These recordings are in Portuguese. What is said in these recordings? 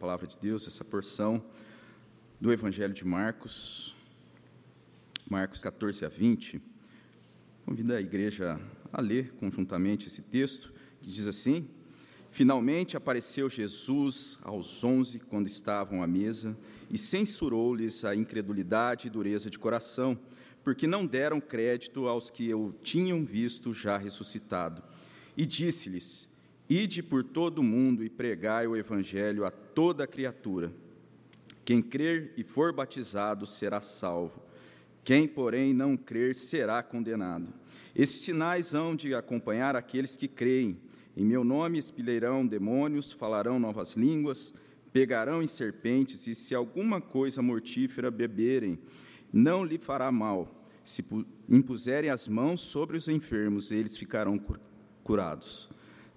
palavra de Deus, essa porção do Evangelho de Marcos, Marcos 14 a 20. Convido a igreja a ler conjuntamente esse texto, que diz assim: Finalmente apareceu Jesus aos onze quando estavam à mesa e censurou-lhes a incredulidade e dureza de coração, porque não deram crédito aos que o tinham visto já ressuscitado. E disse-lhes: Ide por todo o mundo e pregai o evangelho a toda criatura. Quem crer e for batizado será salvo. Quem, porém, não crer será condenado. Esses sinais hão de acompanhar aqueles que creem. Em meu nome expelirão demônios, falarão novas línguas, pegarão em serpentes, e se alguma coisa mortífera beberem, não lhe fará mal. Se impuserem as mãos sobre os enfermos, eles ficarão curados.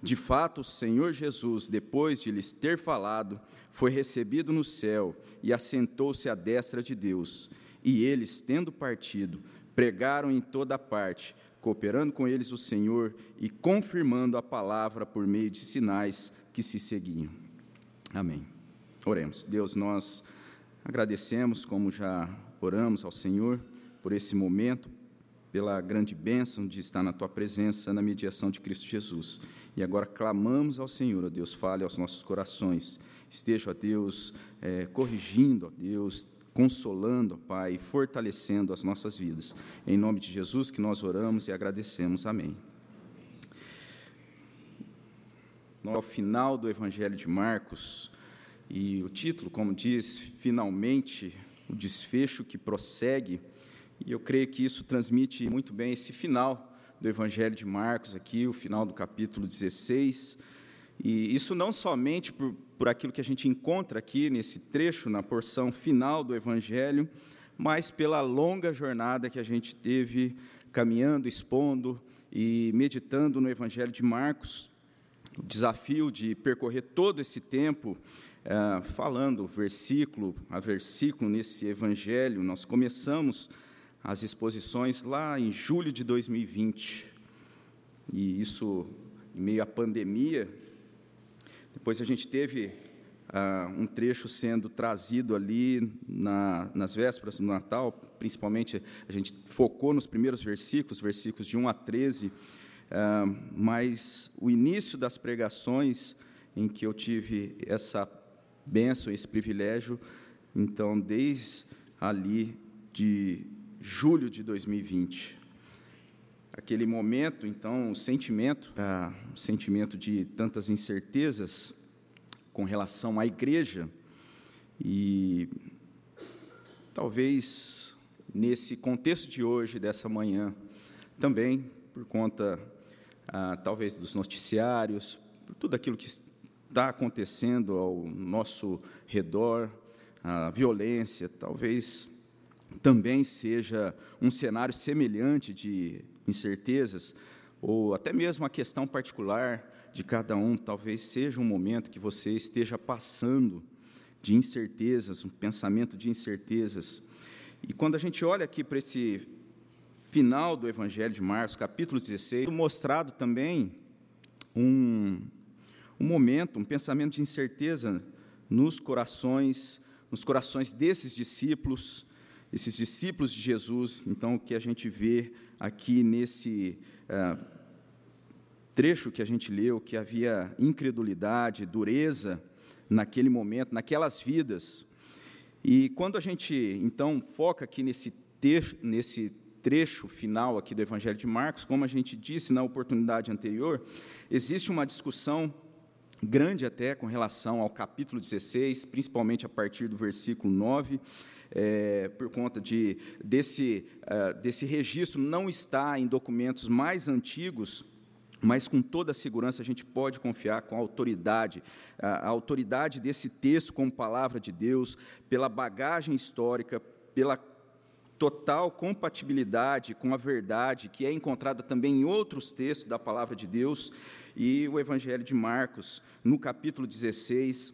De fato, o Senhor Jesus, depois de lhes ter falado, foi recebido no céu e assentou-se à destra de Deus. E eles, tendo partido, pregaram em toda parte, cooperando com eles o Senhor e confirmando a palavra por meio de sinais que se seguiam. Amém. Oremos. Deus, nós agradecemos, como já oramos ao Senhor, por esse momento, pela grande bênção de estar na tua presença, na mediação de Cristo Jesus. E agora clamamos ao Senhor, ó Deus, fale aos nossos corações. Esteja, ó Deus, é, corrigindo, ó Deus, consolando, ó Pai, fortalecendo as nossas vidas. Em nome de Jesus que nós oramos e agradecemos. Amém. Ao final do Evangelho de Marcos, e o título, como diz, finalmente, o desfecho que prossegue, e eu creio que isso transmite muito bem esse final do Evangelho de Marcos, aqui, o final do capítulo 16. E isso não somente por, por aquilo que a gente encontra aqui nesse trecho, na porção final do Evangelho, mas pela longa jornada que a gente teve caminhando, expondo e meditando no Evangelho de Marcos. O desafio de percorrer todo esse tempo é, falando versículo a versículo nesse Evangelho. Nós começamos as exposições lá em julho de 2020. E isso em meio à pandemia. Depois a gente teve ah, um trecho sendo trazido ali na, nas vésperas do Natal, principalmente a gente focou nos primeiros versículos, versículos de 1 a 13, ah, mas o início das pregações em que eu tive essa bênção, esse privilégio, então, desde ali de julho de 2020. Aquele momento, então, o sentimento, ah, o sentimento de tantas incertezas com relação à igreja e talvez nesse contexto de hoje, dessa manhã, também por conta, ah, talvez, dos noticiários, por tudo aquilo que está acontecendo ao nosso redor, a violência, talvez também seja um cenário semelhante de incertezas, ou até mesmo a questão particular de cada um, talvez seja um momento que você esteja passando de incertezas, um pensamento de incertezas. E quando a gente olha aqui para esse final do Evangelho de Marcos, capítulo 16, mostrado também um, um momento, um pensamento de incerteza nos corações, nos corações desses discípulos, esses discípulos de Jesus, então, que a gente vê aqui nesse é, trecho que a gente leu, que havia incredulidade, dureza naquele momento, naquelas vidas. E quando a gente, então, foca aqui nesse, nesse trecho final aqui do Evangelho de Marcos, como a gente disse na oportunidade anterior, existe uma discussão grande até com relação ao capítulo 16, principalmente a partir do versículo 9, é, por conta de, desse, uh, desse registro não está em documentos mais antigos, mas com toda a segurança a gente pode confiar com a autoridade, a autoridade desse texto como palavra de Deus, pela bagagem histórica, pela total compatibilidade com a verdade que é encontrada também em outros textos da palavra de Deus, e o Evangelho de Marcos, no capítulo 16,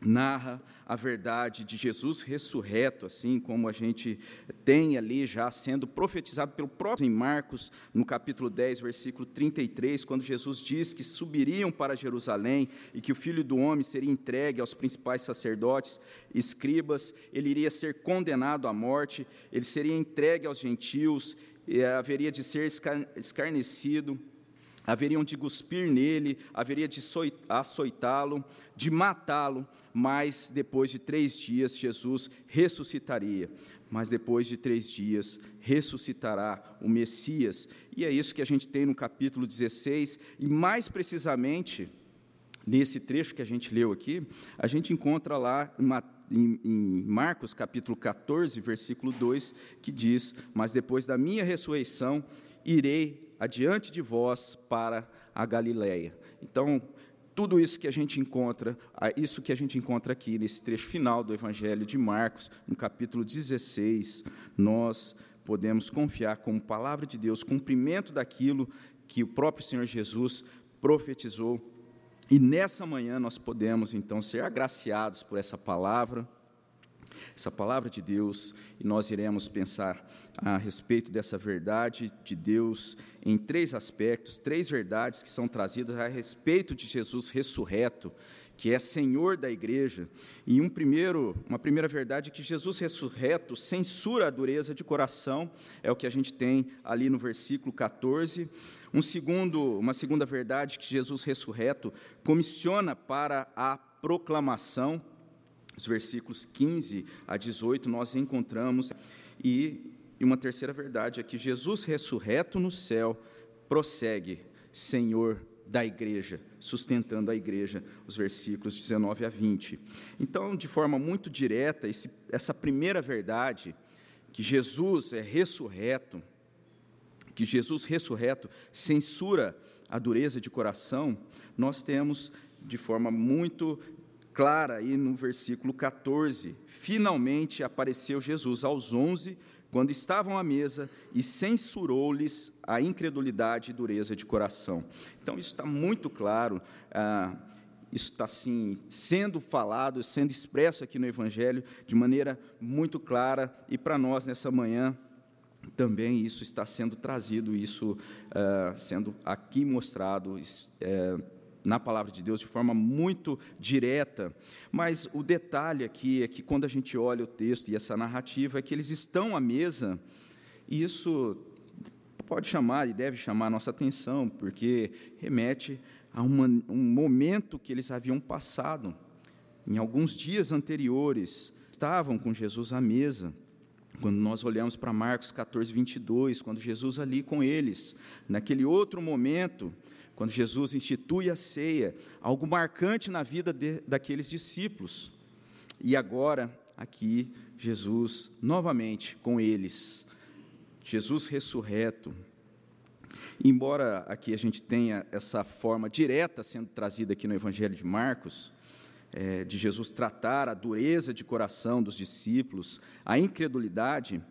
narra a verdade de Jesus ressurreto, assim como a gente tem ali já sendo profetizado pelo próprio em Marcos, no capítulo 10, versículo 33, quando Jesus diz que subiriam para Jerusalém e que o filho do homem seria entregue aos principais sacerdotes, escribas, ele iria ser condenado à morte, ele seria entregue aos gentios, haveria de ser escarnecido haveriam de cuspir nele, haveria de açoitá-lo, de matá-lo, mas depois de três dias Jesus ressuscitaria. Mas depois de três dias ressuscitará o Messias. E é isso que a gente tem no capítulo 16, e mais precisamente, nesse trecho que a gente leu aqui, a gente encontra lá em Marcos capítulo 14, versículo 2, que diz: Mas depois da minha ressurreição, irei adiante de vós para a Galiléia. Então, tudo isso que a gente encontra, isso que a gente encontra aqui nesse trecho final do Evangelho de Marcos, no capítulo 16, nós podemos confiar como palavra de Deus, cumprimento daquilo que o próprio Senhor Jesus profetizou. E nessa manhã nós podemos então ser agraciados por essa palavra, essa palavra de Deus, e nós iremos pensar a respeito dessa verdade de Deus em três aspectos, três verdades que são trazidas a respeito de Jesus ressurreto, que é Senhor da igreja. E um primeiro, uma primeira verdade é que Jesus ressurreto censura a dureza de coração, é o que a gente tem ali no versículo 14. Um segundo, uma segunda verdade que Jesus ressurreto comissiona para a proclamação, os versículos 15 a 18 nós encontramos e e uma terceira verdade é que Jesus ressurreto no céu prossegue, Senhor da igreja, sustentando a igreja, os versículos 19 a 20. Então, de forma muito direta, esse, essa primeira verdade, que Jesus é ressurreto, que Jesus ressurreto censura a dureza de coração, nós temos de forma muito clara aí no versículo 14. Finalmente apareceu Jesus aos onze quando estavam à mesa e censurou-lhes a incredulidade e dureza de coração. Então, isso está muito claro, ah, isso está assim, sendo falado, sendo expresso aqui no Evangelho de maneira muito clara, e para nós nessa manhã também isso está sendo trazido, isso ah, sendo aqui mostrado. Eh, na palavra de Deus de forma muito direta, mas o detalhe aqui é que quando a gente olha o texto e essa narrativa é que eles estão à mesa, e isso pode chamar e deve chamar a nossa atenção, porque remete a uma, um momento que eles haviam passado. Em alguns dias anteriores, estavam com Jesus à mesa. Quando nós olhamos para Marcos 14, 22, quando Jesus ali com eles, naquele outro momento, quando Jesus institui a ceia, algo marcante na vida de, daqueles discípulos. E agora, aqui, Jesus novamente com eles, Jesus ressurreto. Embora aqui a gente tenha essa forma direta sendo trazida aqui no Evangelho de Marcos, é, de Jesus tratar a dureza de coração dos discípulos, a incredulidade,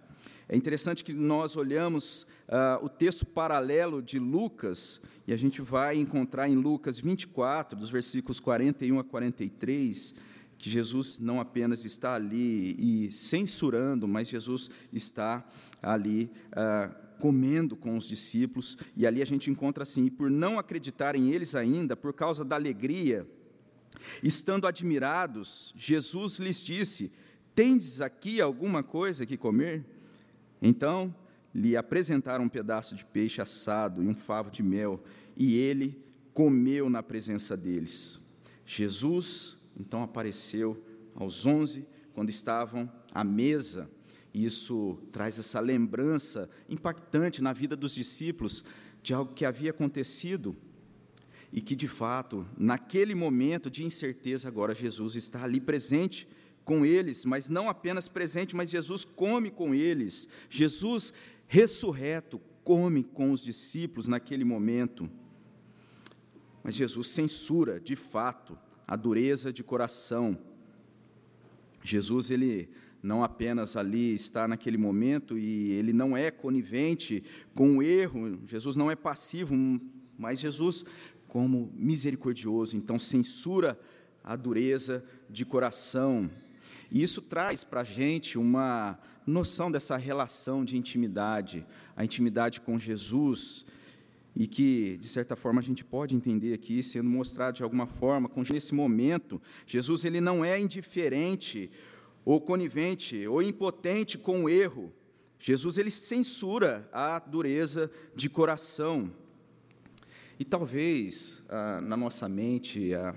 é interessante que nós olhamos uh, o texto paralelo de Lucas, e a gente vai encontrar em Lucas 24, dos versículos 41 a 43, que Jesus não apenas está ali e censurando, mas Jesus está ali uh, comendo com os discípulos, e ali a gente encontra assim: e por não acreditarem eles ainda, por causa da alegria, estando admirados, Jesus lhes disse: Tendes aqui alguma coisa que comer? Então lhe apresentaram um pedaço de peixe assado e um favo de mel, e ele comeu na presença deles. Jesus então apareceu aos onze, quando estavam à mesa. Isso traz essa lembrança impactante na vida dos discípulos de algo que havia acontecido e que, de fato, naquele momento de incerteza, agora Jesus está ali presente com eles, mas não apenas presente, mas Jesus come com eles. Jesus ressurreto come com os discípulos naquele momento. Mas Jesus censura, de fato, a dureza de coração. Jesus ele não apenas ali está naquele momento e ele não é conivente com o erro, Jesus não é passivo, mas Jesus como misericordioso, então censura a dureza de coração. E isso traz para a gente uma noção dessa relação de intimidade, a intimidade com Jesus, e que, de certa forma, a gente pode entender aqui, sendo mostrado de alguma forma, com nesse momento, Jesus ele não é indiferente, ou conivente, ou impotente com o erro. Jesus ele censura a dureza de coração. E talvez ah, na nossa mente ah,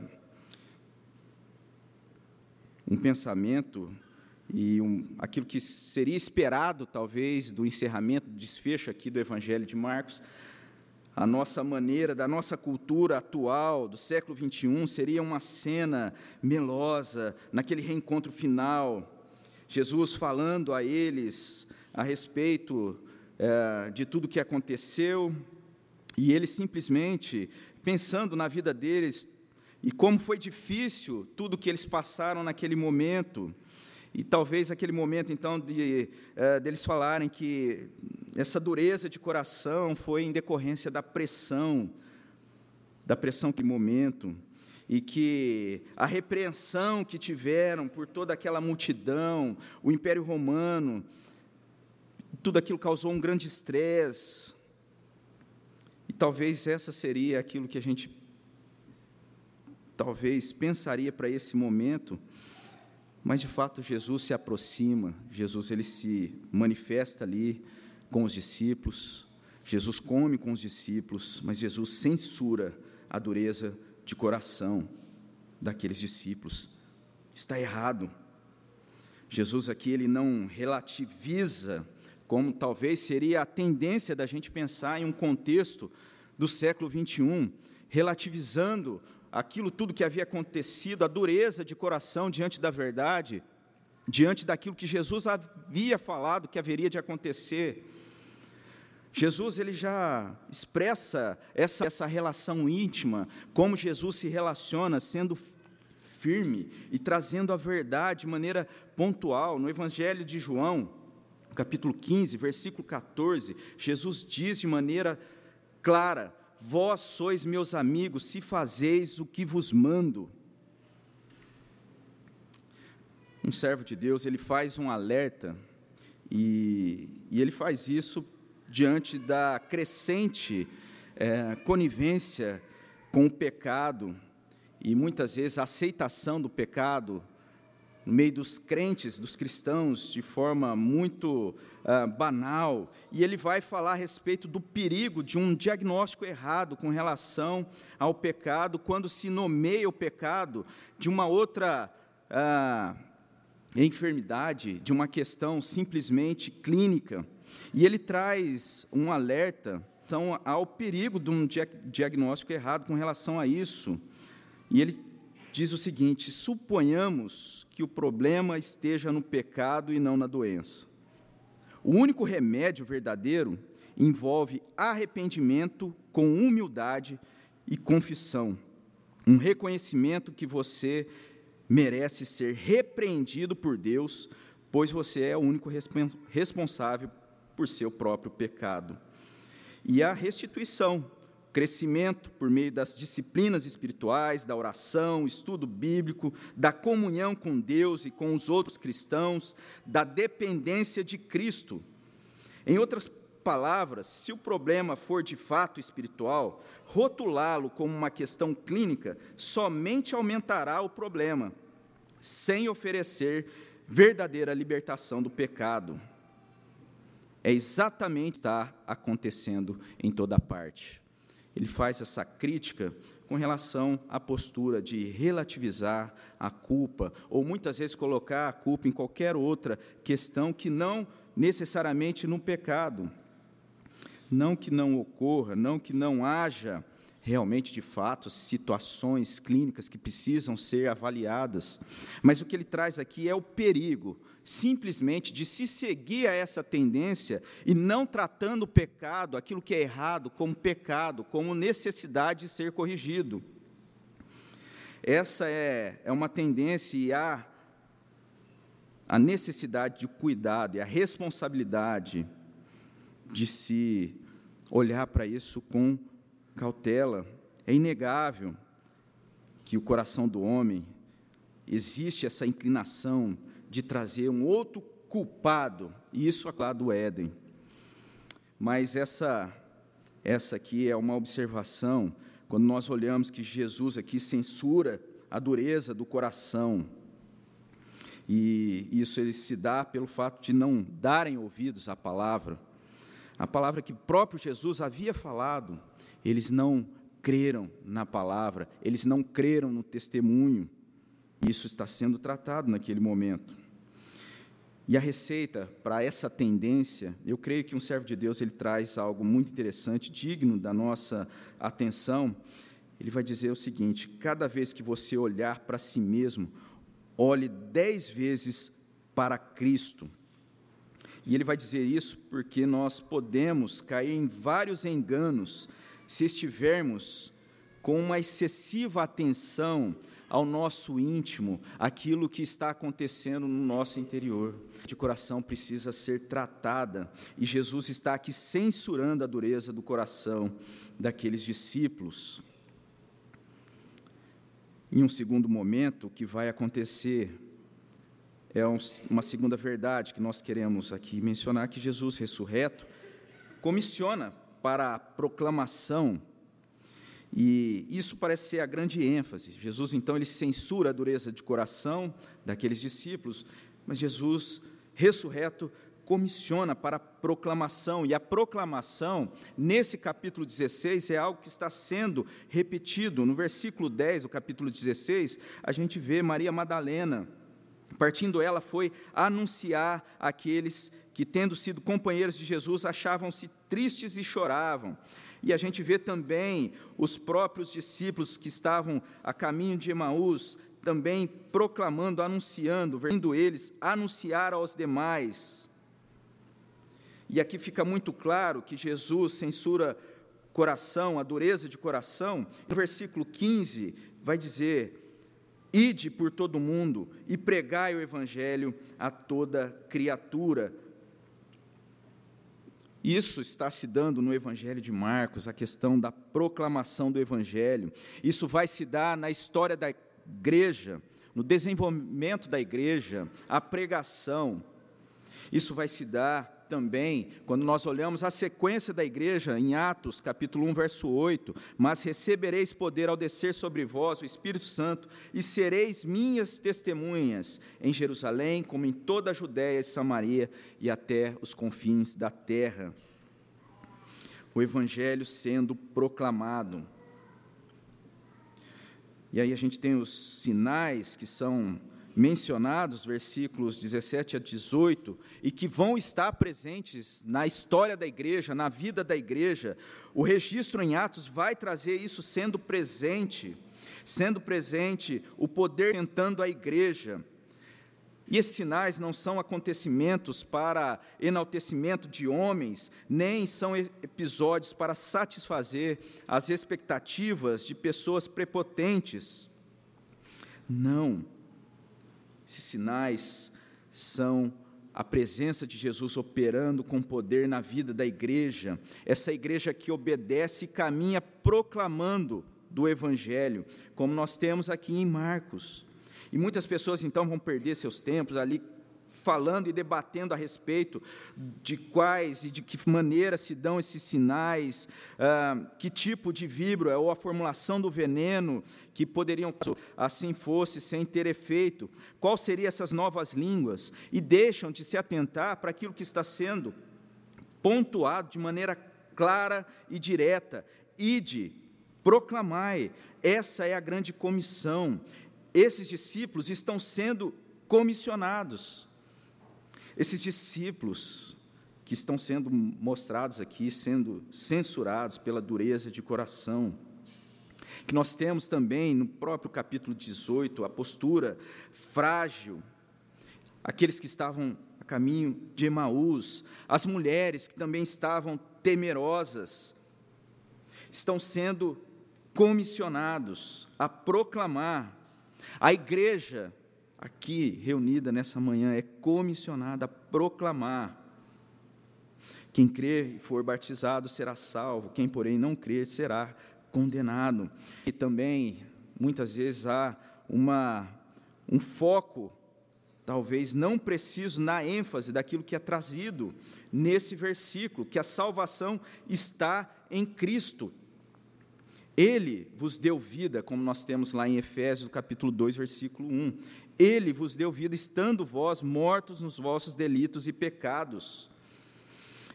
um pensamento e um, aquilo que seria esperado, talvez, do encerramento, do desfecho aqui do Evangelho de Marcos, a nossa maneira, da nossa cultura atual, do século XXI, seria uma cena melosa, naquele reencontro final, Jesus falando a eles a respeito é, de tudo que aconteceu, e eles simplesmente pensando na vida deles e como foi difícil tudo que eles passaram naquele momento. E talvez aquele momento, então, de uh, deles falarem que essa dureza de coração foi em decorrência da pressão, da pressão que momento, e que a repreensão que tiveram por toda aquela multidão, o Império Romano, tudo aquilo causou um grande estresse. E talvez essa seria aquilo que a gente talvez pensaria para esse momento mas de fato Jesus se aproxima, Jesus ele se manifesta ali com os discípulos, Jesus come com os discípulos, mas Jesus censura a dureza de coração daqueles discípulos. Está errado. Jesus aqui ele não relativiza como talvez seria a tendência da gente pensar em um contexto do século 21, relativizando aquilo tudo que havia acontecido, a dureza de coração diante da verdade, diante daquilo que Jesus havia falado que haveria de acontecer. Jesus ele já expressa essa, essa relação íntima, como Jesus se relaciona sendo firme e trazendo a verdade de maneira pontual. No Evangelho de João, capítulo 15, versículo 14, Jesus diz de maneira clara: Vós sois meus amigos, se fazeis o que vos mando. Um servo de Deus, ele faz um alerta, e, e ele faz isso diante da crescente é, conivência com o pecado, e muitas vezes a aceitação do pecado no meio dos crentes, dos cristãos, de forma muito uh, banal, e ele vai falar a respeito do perigo de um diagnóstico errado com relação ao pecado, quando se nomeia o pecado de uma outra uh, enfermidade, de uma questão simplesmente clínica. E ele traz um alerta ao perigo de um diagnóstico errado com relação a isso. E ele diz o seguinte: suponhamos que o problema esteja no pecado e não na doença. O único remédio verdadeiro envolve arrependimento com humildade e confissão, um reconhecimento que você merece ser repreendido por Deus, pois você é o único responsável por seu próprio pecado. E a restituição, crescimento por meio das disciplinas espirituais, da oração, estudo bíblico, da comunhão com Deus e com os outros cristãos, da dependência de Cristo. Em outras palavras, se o problema for de fato espiritual, rotulá-lo como uma questão clínica somente aumentará o problema, sem oferecer verdadeira libertação do pecado. É exatamente o que está acontecendo em toda parte ele faz essa crítica com relação à postura de relativizar a culpa, ou muitas vezes colocar a culpa em qualquer outra questão que não necessariamente no pecado. Não que não ocorra, não que não haja realmente, de fato, situações clínicas que precisam ser avaliadas, mas o que ele traz aqui é o perigo simplesmente de se seguir a essa tendência e não tratando o pecado, aquilo que é errado, como pecado, como necessidade de ser corrigido. Essa é, é uma tendência e há a necessidade de cuidado e a responsabilidade de se olhar para isso com cautela. É inegável que o coração do homem existe essa inclinação de trazer um outro culpado, e isso é lá do Éden. Mas essa, essa aqui é uma observação, quando nós olhamos que Jesus aqui censura a dureza do coração. E isso ele se dá pelo fato de não darem ouvidos à palavra. A palavra que próprio Jesus havia falado, eles não creram na palavra, eles não creram no testemunho. Isso está sendo tratado naquele momento. E a receita para essa tendência, eu creio que um servo de Deus ele traz algo muito interessante, digno da nossa atenção. Ele vai dizer o seguinte: cada vez que você olhar para si mesmo, olhe dez vezes para Cristo. E ele vai dizer isso porque nós podemos cair em vários enganos se estivermos com uma excessiva atenção ao nosso íntimo, aquilo que está acontecendo no nosso interior. De coração precisa ser tratada, e Jesus está aqui censurando a dureza do coração daqueles discípulos. Em um segundo momento, o que vai acontecer é uma segunda verdade que nós queremos aqui mencionar: que Jesus ressurreto comissiona para a proclamação e isso parece ser a grande ênfase. Jesus, então, ele censura a dureza de coração daqueles discípulos, mas Jesus, ressurreto, comissiona para a proclamação, e a proclamação, nesse capítulo 16, é algo que está sendo repetido. No versículo 10 do capítulo 16, a gente vê Maria Madalena, partindo ela, foi anunciar àqueles que, tendo sido companheiros de Jesus, achavam-se tristes e choravam. E a gente vê também os próprios discípulos que estavam a caminho de Emaús, também proclamando, anunciando, vendo eles anunciar aos demais. E aqui fica muito claro que Jesus censura coração, a dureza de coração. No versículo 15 vai dizer: Ide por todo mundo e pregai o evangelho a toda criatura. Isso está se dando no Evangelho de Marcos, a questão da proclamação do Evangelho. Isso vai se dar na história da igreja, no desenvolvimento da igreja, a pregação. Isso vai se dar também, quando nós olhamos a sequência da igreja em Atos, capítulo 1, verso 8, mas recebereis poder ao descer sobre vós o Espírito Santo, e sereis minhas testemunhas em Jerusalém, como em toda a Judéia e Samaria e até os confins da terra. O evangelho sendo proclamado. E aí a gente tem os sinais que são mencionados, versículos 17 a 18, e que vão estar presentes na história da igreja, na vida da igreja, o registro em Atos vai trazer isso sendo presente, sendo presente o poder tentando a igreja. E esses sinais não são acontecimentos para enaltecimento de homens, nem são episódios para satisfazer as expectativas de pessoas prepotentes. Não esses sinais são a presença de Jesus operando com poder na vida da igreja, essa igreja que obedece e caminha proclamando do Evangelho, como nós temos aqui em Marcos. E muitas pessoas então vão perder seus tempos ali falando e debatendo a respeito de quais e de que maneira se dão esses sinais, ah, que tipo de vibro ou a formulação do veneno que poderiam, assim fosse, sem ter efeito, qual seriam essas novas línguas, e deixam de se atentar para aquilo que está sendo pontuado de maneira clara e direta. Ide, proclamai, essa é a grande comissão. Esses discípulos estão sendo comissionados. Esses discípulos que estão sendo mostrados aqui, sendo censurados pela dureza de coração, que nós temos também no próprio capítulo 18 a postura frágil, aqueles que estavam a caminho de Emaús, as mulheres que também estavam temerosas, estão sendo comissionados a proclamar. A igreja aqui reunida nessa manhã é comissionada a proclamar. Quem crer e for batizado será salvo, quem, porém, não crer será condenado. E também, muitas vezes, há uma, um foco, talvez não preciso, na ênfase daquilo que é trazido nesse versículo, que a salvação está em Cristo. Ele vos deu vida, como nós temos lá em Efésios, capítulo 2, versículo 1. Ele vos deu vida, estando vós mortos nos vossos delitos e pecados.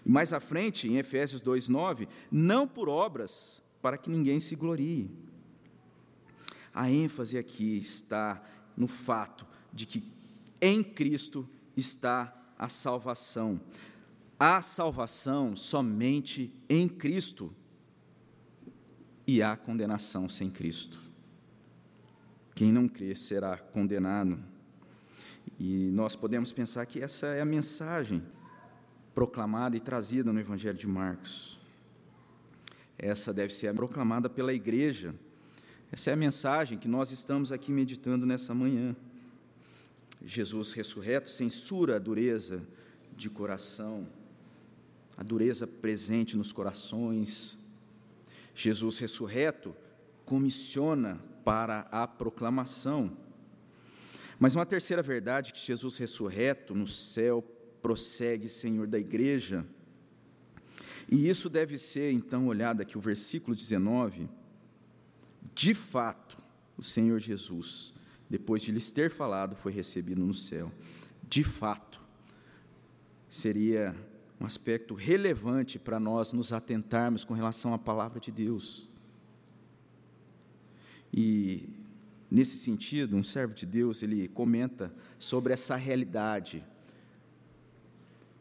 Mais à frente, em Efésios 2, 9, não por obras, para que ninguém se glorie. A ênfase aqui está no fato de que em Cristo está a salvação. Há salvação somente em Cristo e há condenação sem Cristo. Quem não crê será condenado. E nós podemos pensar que essa é a mensagem proclamada e trazida no Evangelho de Marcos. Essa deve ser proclamada pela igreja. Essa é a mensagem que nós estamos aqui meditando nessa manhã. Jesus ressurreto censura a dureza de coração, a dureza presente nos corações, Jesus ressurreto comissiona para a proclamação. Mas uma terceira verdade que Jesus ressurreto no céu prossegue Senhor da igreja. E isso deve ser então olhado aqui o versículo 19. De fato, o Senhor Jesus, depois de lhes ter falado, foi recebido no céu. De fato, seria um aspecto relevante para nós nos atentarmos com relação à palavra de Deus. E nesse sentido, um servo de Deus, ele comenta sobre essa realidade,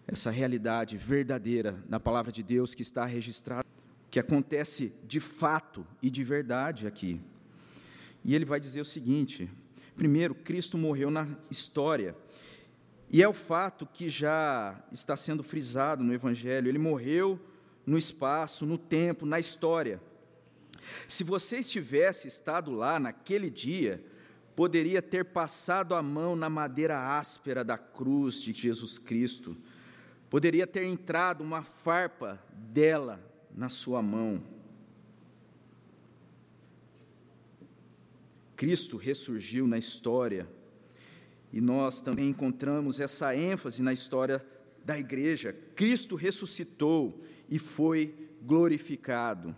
essa realidade verdadeira na palavra de Deus que está registrada, que acontece de fato e de verdade aqui. E ele vai dizer o seguinte: primeiro, Cristo morreu na história e é o fato que já está sendo frisado no Evangelho: ele morreu no espaço, no tempo, na história. Se você estivesse estado lá naquele dia, poderia ter passado a mão na madeira áspera da cruz de Jesus Cristo, poderia ter entrado uma farpa dela na sua mão. Cristo ressurgiu na história e nós também encontramos essa ênfase na história da igreja. Cristo ressuscitou e foi glorificado.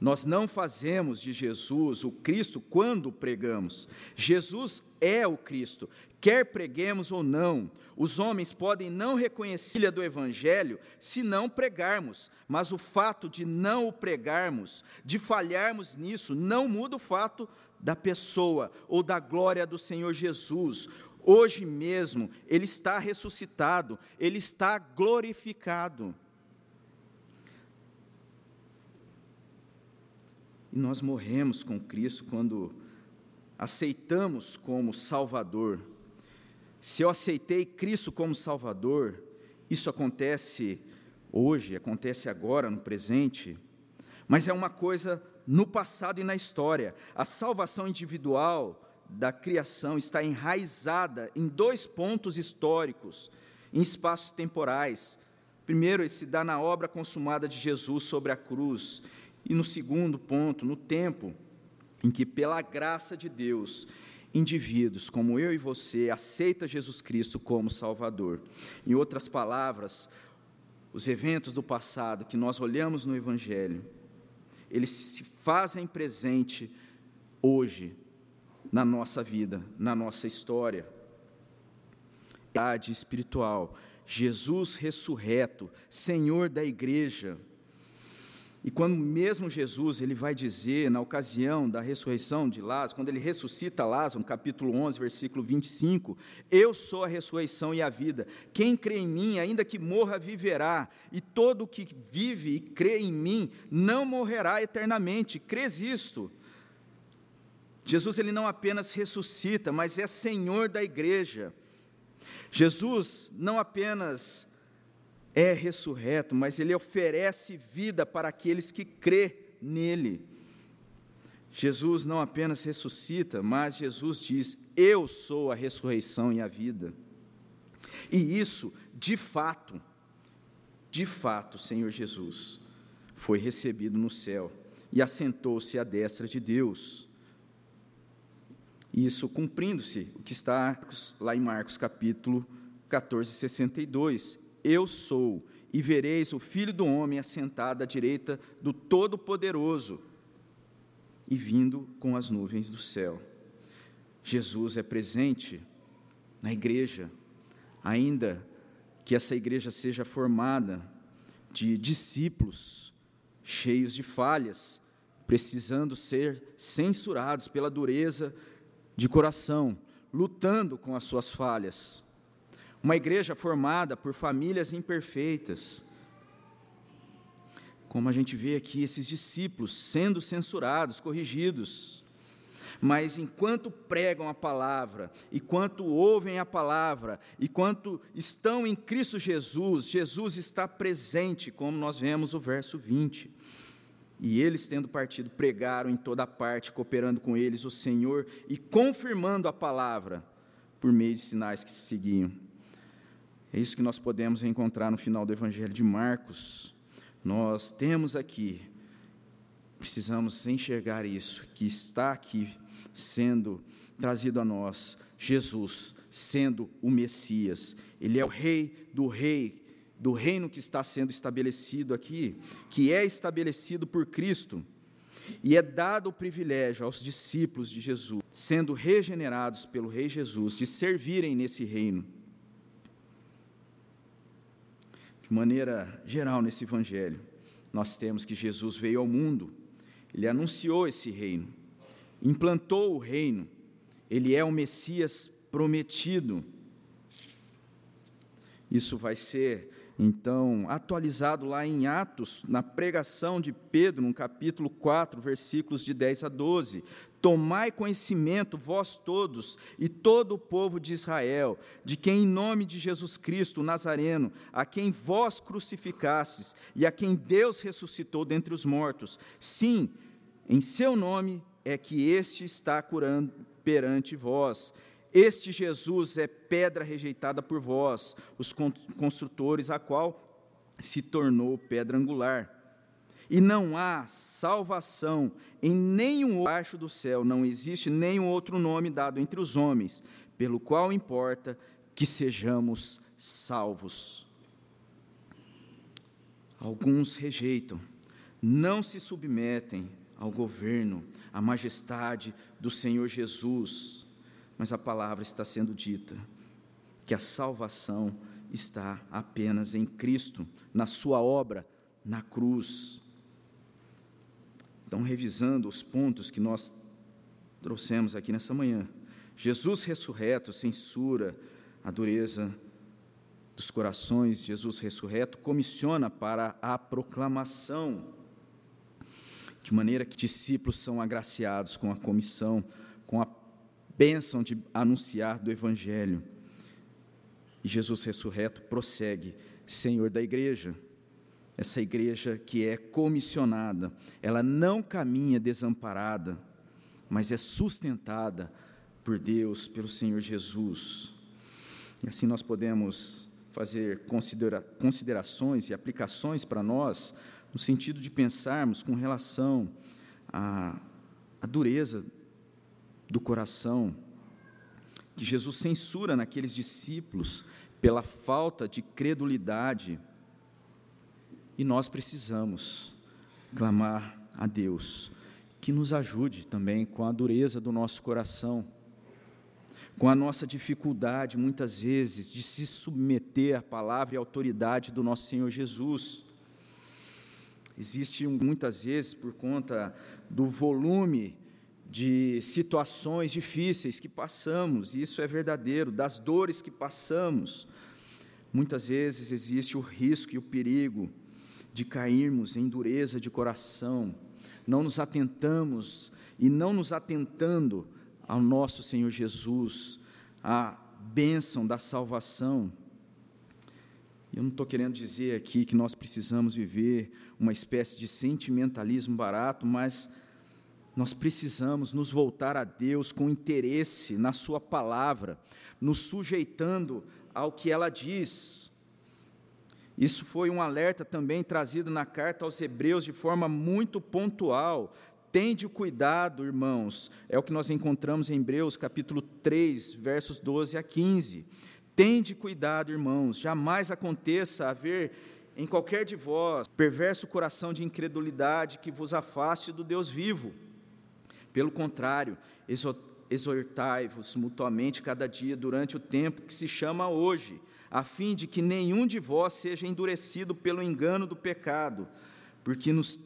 Nós não fazemos de Jesus o Cristo quando pregamos. Jesus é o Cristo, quer preguemos ou não. Os homens podem não reconhecer-lhe do Evangelho se não pregarmos, mas o fato de não o pregarmos, de falharmos nisso, não muda o fato da pessoa ou da glória do Senhor Jesus. Hoje mesmo, Ele está ressuscitado, Ele está glorificado. Nós morremos com Cristo quando aceitamos como Salvador. Se eu aceitei Cristo como Salvador, isso acontece hoje, acontece agora, no presente, mas é uma coisa no passado e na história. A salvação individual da criação está enraizada em dois pontos históricos, em espaços temporais. Primeiro, ele se dá na obra consumada de Jesus sobre a cruz, e no segundo ponto, no tempo em que, pela graça de Deus, indivíduos como eu e você aceita Jesus Cristo como Salvador. Em outras palavras, os eventos do passado que nós olhamos no Evangelho eles se fazem presente hoje na nossa vida, na nossa história. Idade espiritual, Jesus ressurreto, Senhor da igreja, e quando mesmo Jesus, ele vai dizer, na ocasião da ressurreição de Lázaro, quando ele ressuscita Lázaro, no capítulo 11, versículo 25, eu sou a ressurreição e a vida, quem crê em mim, ainda que morra, viverá, e todo que vive e crê em mim, não morrerá eternamente, crês isto? Jesus, ele não apenas ressuscita, mas é Senhor da igreja, Jesus não apenas é ressurreto, mas ele oferece vida para aqueles que crê nele. Jesus não apenas ressuscita, mas Jesus diz: Eu sou a ressurreição e a vida. E isso, de fato, de fato, Senhor Jesus, foi recebido no céu e assentou-se à destra de Deus. Isso cumprindo-se o que está lá em Marcos capítulo 14, 62. Eu sou, e vereis o Filho do Homem assentado à direita do Todo-Poderoso e vindo com as nuvens do céu. Jesus é presente na igreja, ainda que essa igreja seja formada de discípulos cheios de falhas, precisando ser censurados pela dureza de coração, lutando com as suas falhas. Uma igreja formada por famílias imperfeitas. Como a gente vê aqui esses discípulos sendo censurados, corrigidos. Mas enquanto pregam a palavra, enquanto ouvem a palavra, enquanto estão em Cristo Jesus, Jesus está presente, como nós vemos o verso 20. E eles, tendo partido, pregaram em toda parte, cooperando com eles o Senhor e confirmando a palavra por meio de sinais que se seguiam. É isso que nós podemos encontrar no final do Evangelho de Marcos. Nós temos aqui, precisamos enxergar isso, que está aqui sendo trazido a nós, Jesus sendo o Messias, ele é o rei do rei, do reino que está sendo estabelecido aqui, que é estabelecido por Cristo. E é dado o privilégio aos discípulos de Jesus, sendo regenerados pelo Rei Jesus, de servirem nesse reino. De maneira geral, nesse Evangelho, nós temos que Jesus veio ao mundo, ele anunciou esse reino, implantou o reino, ele é o Messias prometido. Isso vai ser então atualizado lá em Atos, na pregação de Pedro, no capítulo 4, versículos de 10 a 12. Tomai conhecimento, vós todos, e todo o povo de Israel, de que em nome de Jesus Cristo, o Nazareno, a quem vós crucificastes e a quem Deus ressuscitou dentre os mortos, sim, em seu nome é que este está curando perante vós. Este Jesus é pedra rejeitada por vós, os construtores, a qual se tornou pedra angular. E não há salvação em nenhum baixo do céu, não existe nenhum outro nome dado entre os homens, pelo qual importa que sejamos salvos. Alguns rejeitam, não se submetem ao governo, à majestade do Senhor Jesus, mas a palavra está sendo dita que a salvação está apenas em Cristo, na Sua obra, na cruz. Então, revisando os pontos que nós trouxemos aqui nessa manhã, Jesus ressurreto censura a dureza dos corações, Jesus ressurreto comissiona para a proclamação, de maneira que discípulos são agraciados com a comissão, com a bênção de anunciar do Evangelho. E Jesus ressurreto prossegue, Senhor da igreja, essa igreja que é comissionada, ela não caminha desamparada, mas é sustentada por Deus, pelo Senhor Jesus. E assim nós podemos fazer considera considerações e aplicações para nós, no sentido de pensarmos com relação à, à dureza do coração, que Jesus censura naqueles discípulos pela falta de credulidade e nós precisamos clamar a Deus que nos ajude também com a dureza do nosso coração, com a nossa dificuldade, muitas vezes, de se submeter à palavra e à autoridade do nosso Senhor Jesus. Existe muitas vezes, por conta do volume de situações difíceis que passamos, e isso é verdadeiro, das dores que passamos, muitas vezes existe o risco e o perigo de cairmos em dureza de coração, não nos atentamos e não nos atentando ao nosso Senhor Jesus, à bênção da salvação. Eu não estou querendo dizer aqui que nós precisamos viver uma espécie de sentimentalismo barato, mas nós precisamos nos voltar a Deus com interesse na Sua palavra, nos sujeitando ao que ela diz, isso foi um alerta também trazido na carta aos Hebreus de forma muito pontual, Tende cuidado, irmãos, é o que nós encontramos em Hebreus capítulo 3, versos 12 a 15. Tende cuidado, irmãos, jamais aconteça haver em qualquer de vós perverso coração de incredulidade que vos afaste do Deus vivo. Pelo contrário, exortai-vos mutuamente cada dia durante o tempo que se chama hoje, a fim de que nenhum de vós seja endurecido pelo engano do pecado, porque nos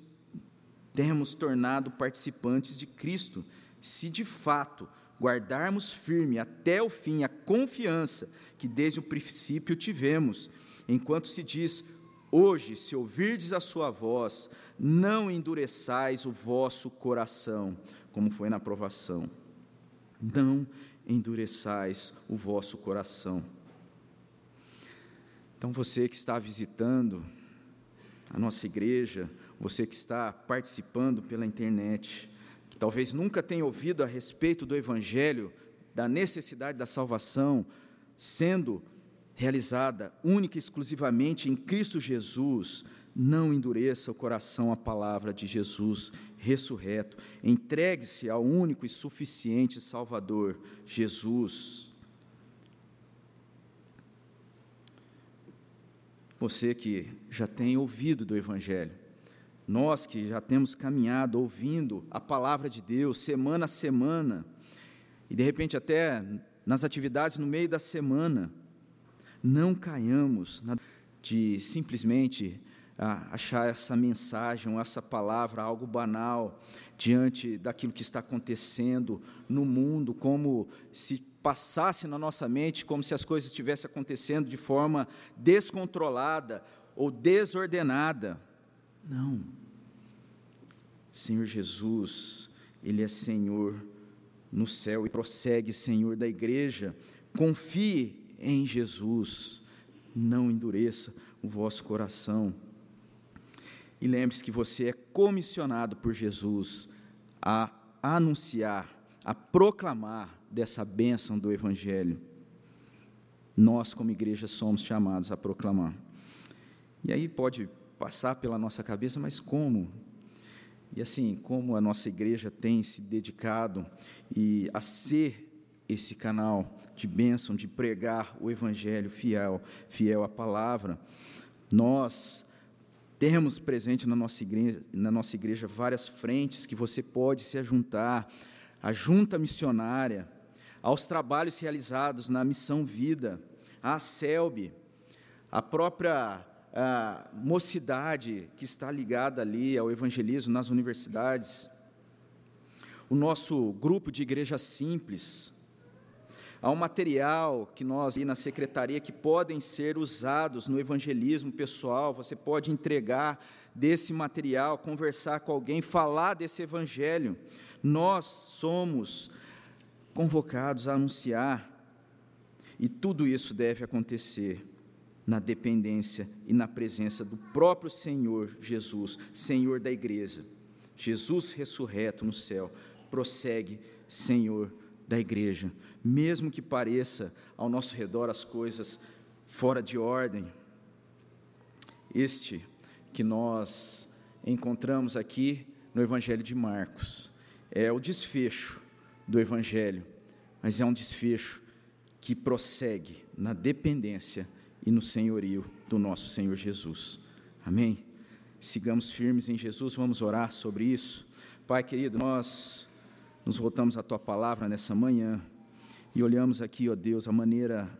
temos tornado participantes de Cristo, se de fato guardarmos firme até o fim a confiança que desde o princípio tivemos, enquanto se diz: Hoje, se ouvirdes a sua voz, não endureçais o vosso coração, como foi na aprovação. Não endureçais o vosso coração. Então, você que está visitando a nossa igreja, você que está participando pela internet, que talvez nunca tenha ouvido a respeito do Evangelho, da necessidade da salvação, sendo realizada única e exclusivamente em Cristo Jesus, não endureça o coração à palavra de Jesus ressurreto. Entregue-se ao único e suficiente Salvador, Jesus. Você que já tem ouvido do Evangelho, nós que já temos caminhado ouvindo a palavra de Deus semana a semana, e de repente até nas atividades no meio da semana, não caiamos de simplesmente achar essa mensagem, essa palavra algo banal diante daquilo que está acontecendo no mundo, como se passasse na nossa mente, como se as coisas estivessem acontecendo de forma descontrolada ou desordenada. Não. Senhor Jesus, Ele é Senhor no céu e prossegue Senhor da igreja. Confie em Jesus, não endureça o vosso coração. E lembre-se que você é comissionado por Jesus a anunciar, a proclamar dessa bênção do Evangelho. Nós, como igreja, somos chamados a proclamar. E aí pode passar pela nossa cabeça, mas como? E assim, como a nossa igreja tem se dedicado e a ser esse canal de bênção, de pregar o evangelho fiel, fiel à palavra, nós temos presente na nossa igreja, na nossa igreja várias frentes que você pode se ajuntar, a junta missionária, aos trabalhos realizados na missão vida, a CELB, a própria mocidade que está ligada ali ao evangelismo nas universidades, o nosso grupo de igreja simples, há um material que nós na secretaria que podem ser usados no evangelismo pessoal, você pode entregar desse material, conversar com alguém, falar desse evangelho. Nós somos convocados a anunciar, e tudo isso deve acontecer na dependência e na presença do próprio Senhor Jesus, Senhor da igreja. Jesus ressurreto no céu, prossegue Senhor da igreja, mesmo que pareça ao nosso redor as coisas fora de ordem. Este que nós encontramos aqui no Evangelho de Marcos é o desfecho do Evangelho, mas é um desfecho que prossegue na dependência e no senhorio do nosso Senhor Jesus. Amém? Sigamos firmes em Jesus, vamos orar sobre isso. Pai querido, nós nos voltamos à tua palavra nessa manhã e olhamos aqui, ó Deus, a maneira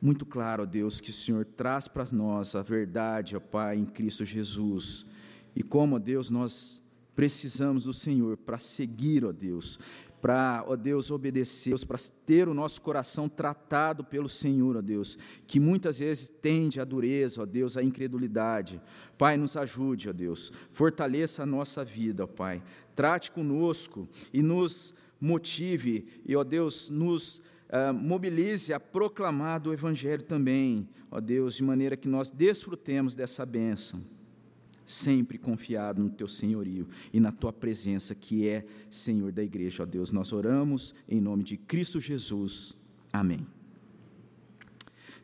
muito clara, ó Deus, que o Senhor traz para nós a verdade, ó Pai, em Cristo Jesus. E como, ó Deus, nós precisamos do Senhor para seguir, ó Deus, para, ó Deus, obedecer, para ter o nosso coração tratado pelo Senhor, ó Deus, que muitas vezes tende à dureza, ó Deus, à incredulidade. Pai, nos ajude, ó Deus, fortaleça a nossa vida, ó Pai, trate conosco e nos motive, e, ó Deus, nos uh, mobilize a proclamar do Evangelho também, ó Deus, de maneira que nós desfrutemos dessa bênção sempre confiado no teu senhorio e na tua presença, que é Senhor da igreja. Ó Deus, nós oramos em nome de Cristo Jesus. Amém.